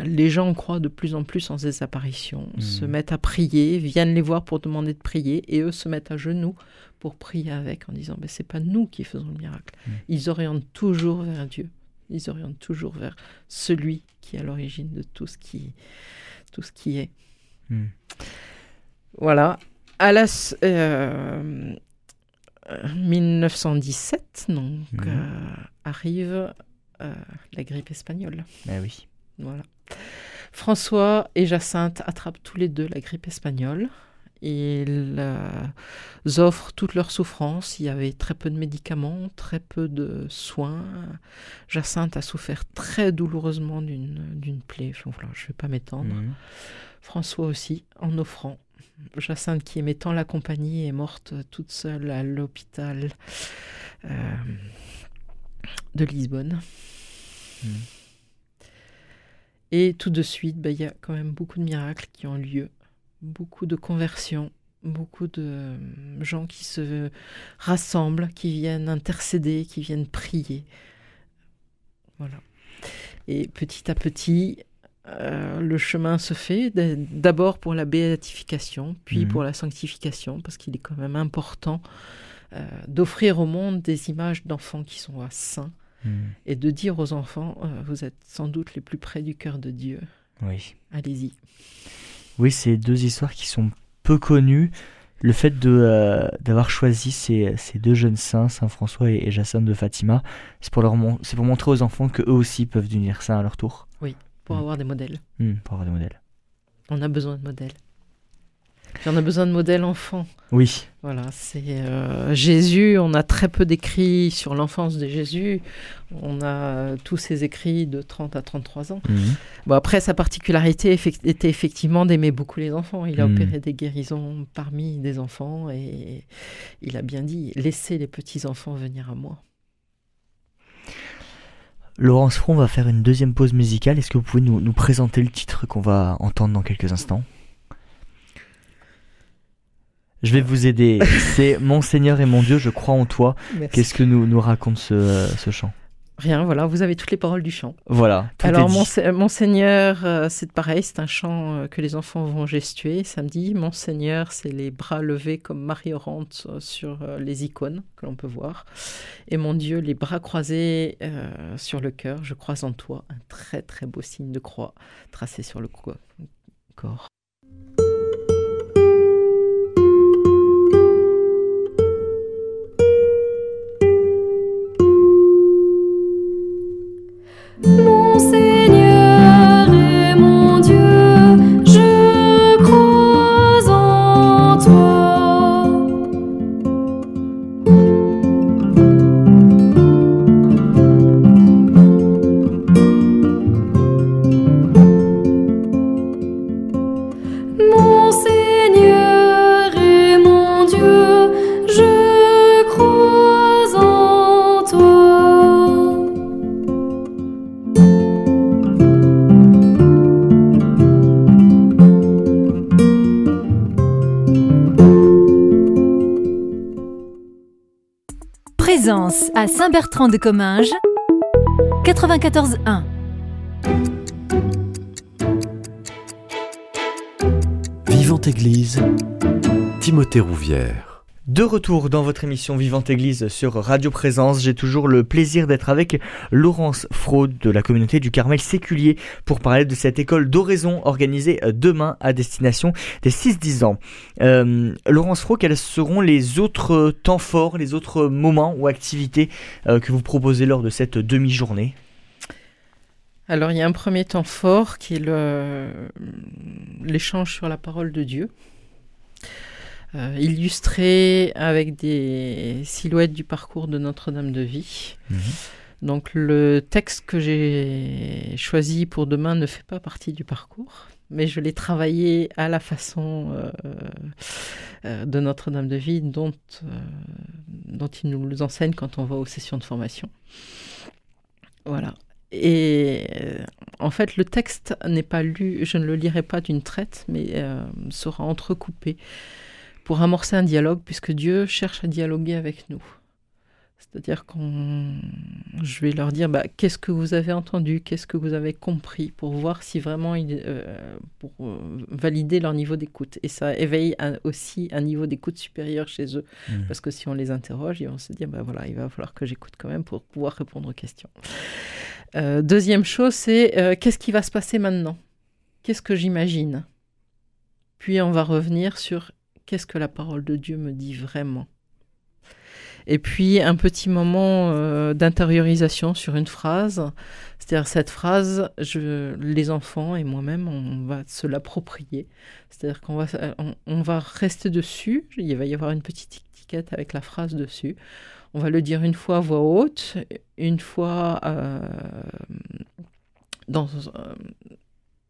les gens croient de plus en plus en ces apparitions, Mhm. se mettent à prier, viennent les voir pour demander de prier, et eux se mettent à genoux pour prier avec, en disant, ben, c'est pas nous qui faisons le miracle. Mhm. Ils orientent toujours vers Dieu. Ils orientent toujours vers celui qui est à l'origine de tout ce qui, tout ce qui est. Mm. Voilà. À la s- euh, euh, 1917, donc, Mhm. euh, arrive euh, la grippe espagnole. Ah oui. Voilà. François et Jacinthe attrapent tous les deux la grippe espagnole. Ils euh, offrent toutes leurs souffrances. Il y avait très peu de médicaments, très peu de soins. Jacinthe a souffert très douloureusement d'une plaie. Enfin, voilà, je ne vais pas m'étendre. Mhm. François aussi, en offrant. Jacinthe, qui aimait tant la compagnie, est morte toute seule à l'hôpital euh, de Lisbonne. Mhm. Et tout de suite, ben, il y a quand même beaucoup de miracles qui ont lieu beaucoup de conversions, beaucoup de euh, gens qui se rassemblent, qui viennent intercéder, qui viennent prier. Voilà. Et petit à petit, euh, le chemin se fait d'abord pour la béatification, puis Mhm. pour la sanctification, parce qu'il est quand même important euh, d'offrir au monde des images d'enfants qui sont saints Hmm. et de dire aux enfants, euh, vous êtes sans doute les plus près du cœur de Dieu. Oui. Allez-y. Oui, c'est deux histoires qui sont peu connues. Le fait de, euh, d'avoir choisi ces, ces deux jeunes saints, Saint François et, et Jacinthe de Fatima, c'est pour, leur mon- c'est pour montrer aux enfants qu'eux aussi peuvent devenir saints à leur tour, Pour Mm. avoir des modèles. Hmm, pour avoir des modèles. On a besoin de modèles. On a besoin de modèles enfants. Oui, Voilà, c'est euh, Jésus. On a très peu d'écrits sur l'enfance de Jésus. On a tous ces écrits de 30 à 33 ans. Mhm. Bon, après, sa particularité était effectivement d'aimer beaucoup les enfants. Il a Mm. opéré des guérisons parmi des enfants et il a bien dit laissez les petits-enfants venir à moi. Laurence Front va faire une deuxième pause musicale. Est-ce que vous pouvez nous, nous présenter le titre qu'on va entendre dans quelques instants? Je vais vous aider. C'est Mon Seigneur et mon Dieu, je crois en toi. Qu'est-ce que nous, nous raconte ce, euh, ce chant? Rien, voilà, vous avez toutes les paroles du chant. Voilà. tout Alors, est. Monse- Monseigneur, euh, c'est pareil, c'est un chant euh, que les enfants vont gestuer samedi. Monseigneur, c'est les bras levés comme Marie orante euh, sur les icônes que l'on peut voir. Et mon Dieu, les bras croisés sur le cœur, je crois en toi. Un très très beau signe de croix tracé sur le co- corps. Mon À Saint-Bertrand de Comminges 94.1 Vivante Église, Timothée Rouvière. De retour dans votre émission Vivante Église sur Radio Présence, j'ai toujours le plaisir d'être avec Laurence Fraude de la communauté du Carmel Séculier pour parler de cette école d'oraison organisée demain à destination des 6-10 ans. Euh, Laurence Fraude, quels seront les autres temps forts, les autres moments ou activités euh, que vous proposez lors de cette demi-journée? Alors, il y a un premier temps fort qui est l'échange sur la parole de Dieu, euh, illustré avec des silhouettes du parcours de Notre-Dame de Vie. Donc, le texte que j'ai choisi pour demain ne fait pas partie du parcours, mais je l'ai travaillé à la façon euh, euh, de Notre-Dame de Vie dont, dont il nous enseigne quand on va aux sessions de formation. Voilà. Et euh, en fait, le texte n'est pas lu, je ne le lirai pas d'une traite, mais euh, sera entrecoupé pour amorcer un dialogue, puisque Dieu cherche à dialoguer avec nous. C'est-à-dire qu'on, je vais leur dire, bah, qu'est-ce que vous avez entendu, qu'est-ce que vous avez compris, pour voir si vraiment, il, euh, pour euh, valider leur niveau d'écoute. Et ça éveille un- aussi un niveau d'écoute supérieur chez eux, Mhm. parce que si on les interroge, ils vont se dire, bah voilà, il va falloir que j'écoute quand même pour pouvoir répondre aux questions. Euh, deuxième chose, c'est qu'est-ce qui va se passer maintenant? Qu'est-ce que j'imagine? Puis on va revenir sur qu'est-ce que la parole de Dieu me dit vraiment? Et puis un petit moment euh, d'intériorisation sur une phrase, c'est-à-dire cette phrase, je, les enfants et moi-même, on va se l'approprier. C'est-à-dire qu'on va, on, on va rester dessus. Il va y avoir une petite étiquette avec la phrase dessus. On va le dire une fois à voix haute, une fois euh, dans euh,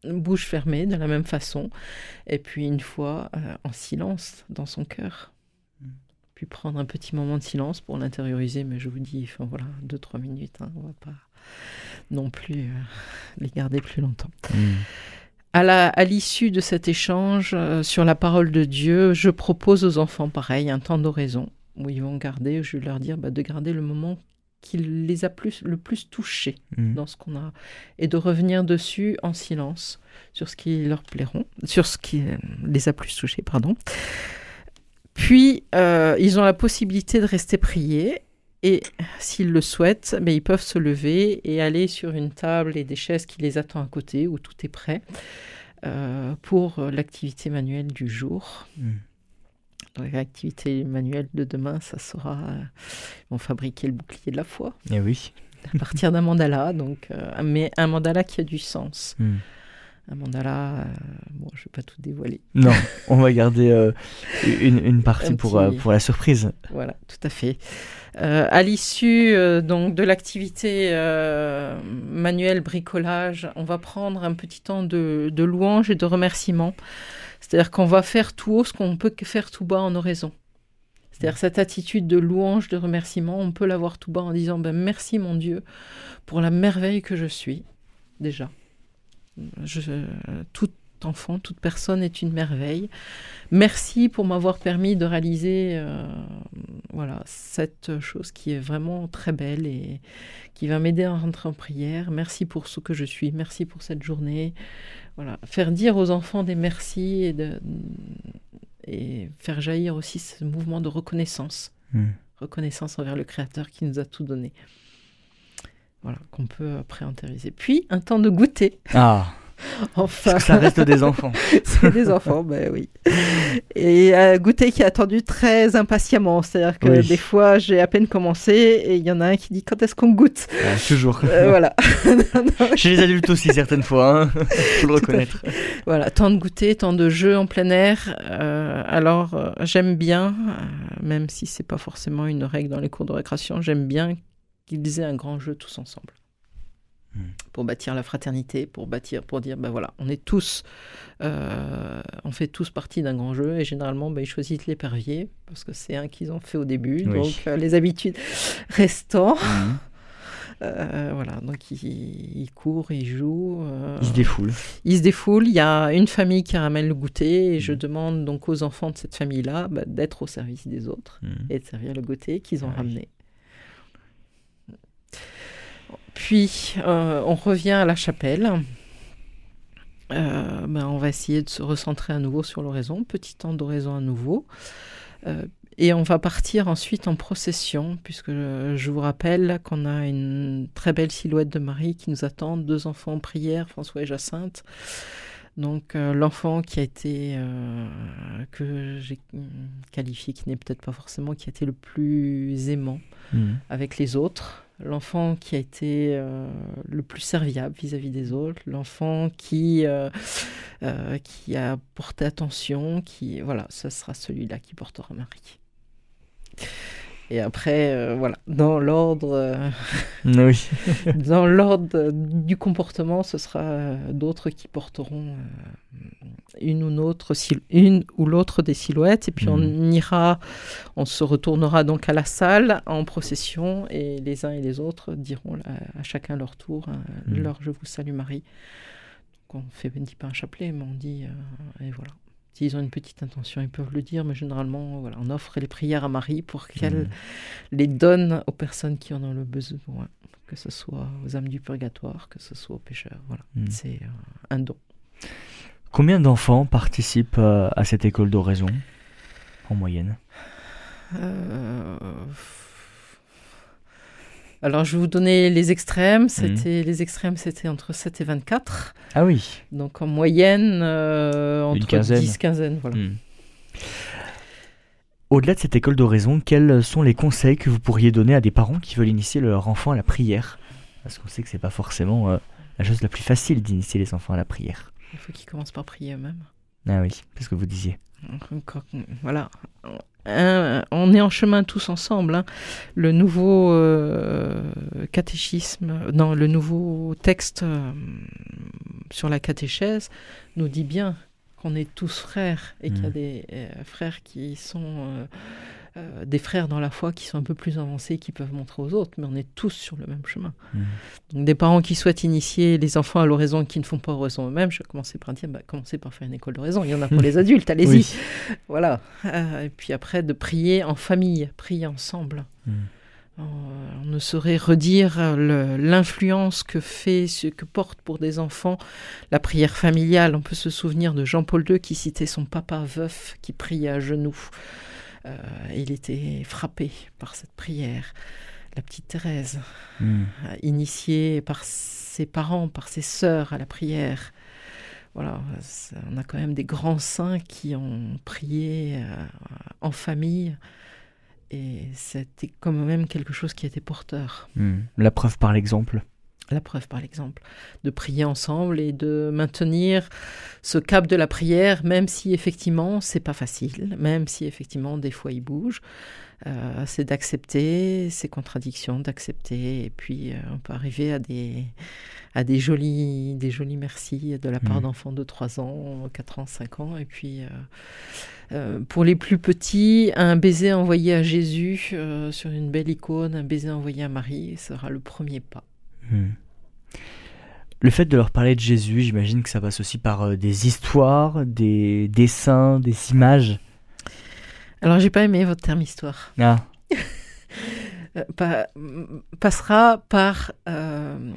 bouche fermée de la même façon, et puis une fois euh, en silence dans son cœur. Puis prendre un petit moment de silence pour l'intérioriser, mais je vous dis, enfin voilà, deux trois minutes, hein, on va pas non plus euh, les garder plus longtemps. À la- à l'issue de cet échange euh, sur la parole de Dieu, je propose aux enfants, pareil, un temps d'oraison où ils vont garder, je vais leur dire bah, de garder le moment qui les a plus, le plus touchés Mm. dans ce qu'on a et de revenir dessus en silence sur ce qui leur plairont, sur ce qui euh, les a plus touchés, pardon. Puis euh, ils ont la possibilité de rester priés et s'ils le souhaitent, ben, ils peuvent se lever et aller sur une table et des chaises qui les attendent à côté où tout est prêt euh, pour l'activité manuelle du jour. L'activité manuelle de demain, ça sera, euh, ils vont fabriquer le bouclier de la foi Eh oui. à partir d'un mandala, donc, euh, mais un mandala qui a du sens. Mm. Un mandala, euh, bon, je vais pas tout dévoiler. Non, on va garder euh, une, une partie Un pour, euh, la surprise. Voilà, tout à fait. À l'issue donc de l'activité manuelle bricolage, on va prendre un petit temps de, de louange et de remerciement. C'est-à-dire qu'on va faire tout haut ce qu'on peut faire tout bas en oraison. C'est-à-dire cette attitude de louange, de remerciement, on peut l'avoir tout bas en disant ben, merci mon Dieu pour la merveille que je suis déjà. Je, tout enfant, toute personne est une merveille. Merci pour m'avoir permis de réaliser euh, voilà, cette chose qui est vraiment très belle et qui va m'aider à rentrer en prière. Merci pour ce que je suis, merci pour cette journée. Voilà, faire dire aux enfants des merci et, de, et faire jaillir aussi ce mouvement de reconnaissance, Mm. reconnaissance envers le Créateur qui nous a tout donné. Voilà, qu'on peut après intérioriser. Puis un temps de goûter. Ah, Enfin, parce que ça reste des enfants. c'est des enfants, ben oui. Et un goûter qui est attendu très impatiemment. C'est-à-dire que Oui. des fois, j'ai à peine commencé et il y en a un qui dit quand est-ce qu'on goûte? Ah, toujours. Euh, Voilà. Non, non, Chez les adultes aussi, certaines fois, hein. faut le reconnaître. Voilà, temps de goûter, temps de jeu en plein air. Euh, alors, euh, j'aime bien, euh, même si c'est pas forcément une règle dans les cours de récréation, j'aime bien qu'ils aient un grand jeu tous ensemble. Hmm. Pour bâtir la fraternité, pour bâtir, pour dire, ben voilà, on est tous, euh, on fait tous partie d'un grand jeu et généralement, ben, ils choisissent l'épervier parce que c'est un qu'ils ont fait au début. Oui. Donc, euh, les habitudes restant, Mm. euh, voilà, donc ils, ils courent, ils jouent. Ils se défoulent. ils se défoulent. Il y a une famille qui ramène le goûter et je demande donc aux enfants de cette famille-là bah, d'être au service des autres et de servir le goûter qu'ils ont Ah oui. Puis euh, on revient à la chapelle. Euh, ben, on va essayer de se recentrer à nouveau sur l'oraison, petit temps d'oraison à nouveau. Euh, et on va partir ensuite en procession, puisque je, vous rappelle qu'on a une très belle silhouette de Marie qui nous attend, deux enfants en prière, François et Jacinthe. Donc euh, l'enfant qui a été, euh, que j'ai qualifié, qui n'est peut-être pas forcément, qui a été le plus aimant Mm. avec les autres, l'enfant qui a été euh, le plus serviable vis-à-vis des autres, l'enfant qui, euh, euh, qui a porté attention, qui voilà, ce sera celui-là qui portera Marie. Et après, euh, voilà, dans l'ordre, euh, Oui. dans l'ordre du comportement, ce sera euh, d'autres qui porteront une ou l'autre, sil- une ou l'autre des silhouettes. Et puis on ira, on se retournera donc à la salle en procession et les uns et les autres diront à, à chacun leur tour Mhm. leur Je vous salue Marie. Donc on fait, dit pas un chapelet, mais on dit et voilà. S'ils ont une petite intention, ils peuvent le dire, mais généralement, voilà, on offre les prières à Marie pour qu'elle Mm. les donne aux personnes qui en ont le besoin, que ce soit aux âmes du purgatoire, que ce soit aux pécheurs. Voilà, Mm. c'est euh, un don. Combien d'enfants participent euh, à cette école d'oraison en moyenne? Euh, Alors, je vais vous donner les extrêmes. C'était les extrêmes, c'était entre 7 et 24. Ah oui. Donc, en moyenne, euh, entre quinzaine. 10, quinzaine. Voilà. Mm. Au-delà de cette école d'oraison, quels sont les conseils que vous pourriez donner à des parents qui veulent initier leur enfant à la prière? Parce qu'on sait que c'est pas forcément euh, la chose la plus facile d'initier les enfants à la prière. Il faut qu'ils commencent par prier eux-mêmes. Ah oui, c'est ce que vous disiez. Voilà. Un- on est en chemin tous ensemble. hein. Le nouveau euh, catéchisme, non, le nouveau texte euh, sur la catéchèse nous dit bien qu'on est tous frères et qu'il y a Mm. des euh, frères qui sont euh, des frères dans la foi qui sont un peu plus avancés, qui peuvent montrer aux autres, mais on est tous sur le même chemin. Mm. Donc des parents qui souhaitent initier les enfants à l'oraison et qui ne font pas oraison eux-mêmes, je vais commencer par dire, bah, commencez par faire une école d'oraison. Il y en a pour les adultes, allez-y. Oui. Voilà. Euh, et puis après, de prier en famille, prier ensemble. Mm. Euh, On ne saurait redire l'influence que fait, ce que porte pour des enfants la prière familiale. On peut se souvenir de Jean-Paul II qui citait son papa veuf qui priait à genoux. Euh, il était frappé par cette prière. La petite Thérèse, Mm. euh, initiée par ses parents, par ses sœurs à la prière. Voilà, on a quand même des grands saints qui ont prié euh, en famille et c'était quand même quelque chose qui était porteur. Mm. La preuve par l'exemple. La preuve par l'exemple, de prier ensemble et de maintenir ce cap de la prière, même si effectivement c'est pas facile, même si effectivement des fois il bouge. Euh, c'est d'accepter ces contradictions, d'accepter, et puis euh, on peut arriver à des, à des jolis, des jolis merci de la part Mhm. d'enfants de 3 ans, 4 ans, 5 ans, et puis euh, pour les plus petits, un baiser envoyé à Jésus sur une belle icône, un baiser envoyé à Marie sera le premier pas. Mm. Le fait de leur parler de Jésus, j'imagine que ça passe aussi par euh, des histoires, des dessins, des images. Alors j'ai pas aimé votre terme histoire. Ah, Euh, pa- passera par euh,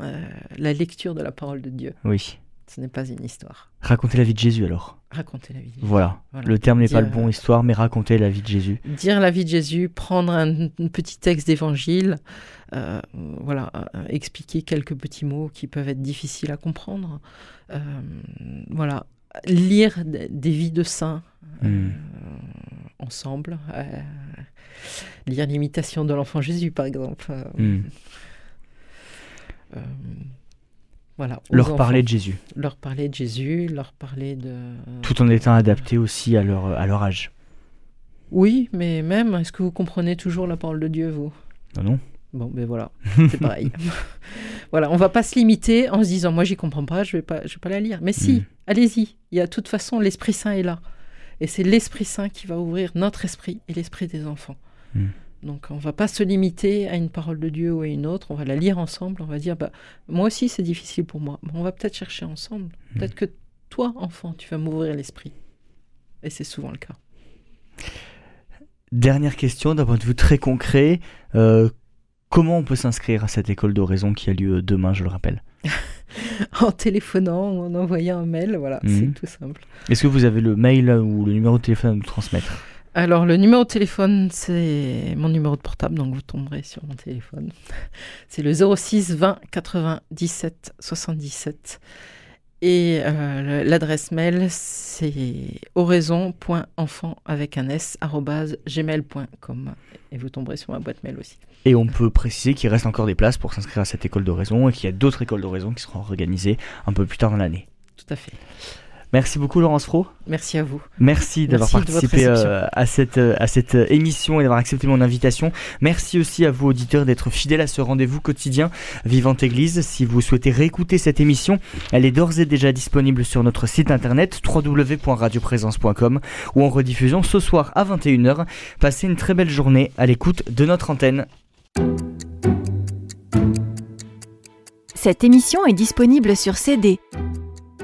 euh, la lecture de la parole de Dieu. oui. Ce n'est pas une histoire. Raconter la vie de Jésus alors. Raconter la vie. de Jésus. Voilà. Voilà. Le terme n'est pas le bon histoire, mais raconter la vie de Jésus. Dire la vie de Jésus, prendre un, un petit texte d'évangile, euh, voilà, euh, expliquer quelques petits mots qui peuvent être difficiles à comprendre. Euh, voilà, lire des vies de saints euh, Mm. ensemble. euh, lire l'imitation de l'enfant Jésus, par exemple. euh, Mm. euh, voilà. Leur enfants. parler de Jésus, Leur parler de Jésus, leur parler de... tout en étant adapté aussi à leur, à leur âge. Oui, mais même, est-ce que vous comprenez toujours la parole de Dieu, vous? Non, non Bon, ben voilà, c'est pareil. voilà, on va pas se limiter en se disant, moi, j'y comprends pas, je vais pas, je vais pas la lire. Mais si, Mm. allez-y. Il y a de toute façon, l'Esprit Saint est là. Et c'est l'Esprit Saint qui va ouvrir notre esprit et l'esprit des enfants. Mm. Donc, on va pas se limiter à une parole de Dieu ou à une autre. On va la lire ensemble. On va dire, bah, moi aussi, c'est difficile pour moi. Mais on va peut-être chercher ensemble. Mm. Peut-être que toi, enfant, tu vas m'ouvrir l'esprit. Et c'est souvent le cas. Dernière question d'un point de vue très concret. euh, comment on peut s'inscrire à cette école d'oraison qui a lieu demain, je le rappelle En téléphonant ou en envoyant un mail, voilà, c'est tout simple. Est-ce que vous avez le mail ou le numéro de téléphone à nous transmettre? Alors, le numéro de téléphone, c'est mon numéro de portable, donc vous tomberez sur mon téléphone. C'est le 06 20 97 77. Et euh, l'adresse mail, c'est oraison.enfant avec un s, gmail.com. Et vous tomberez sur ma boîte mail aussi. Et on peut préciser qu'il reste encore des places pour s'inscrire à cette école d'oraison et qu'il y a d'autres écoles d'oraison qui seront organisées un peu plus tard dans l'année. Tout à fait. Merci beaucoup Laurence Fro. Merci à vous. Merci d'avoir participé euh, à, cette, euh, à cette euh, émission et d'avoir accepté mon invitation. Merci aussi à vous auditeurs d'être fidèles à ce rendez-vous quotidien Vivante Église. Si vous souhaitez réécouter cette émission, elle est d'ores et déjà disponible sur notre site internet www.radioprésence.com ou en rediffusion ce soir à 21h. Passez une très belle journée à l'écoute de notre antenne. Cette émission est disponible sur CD.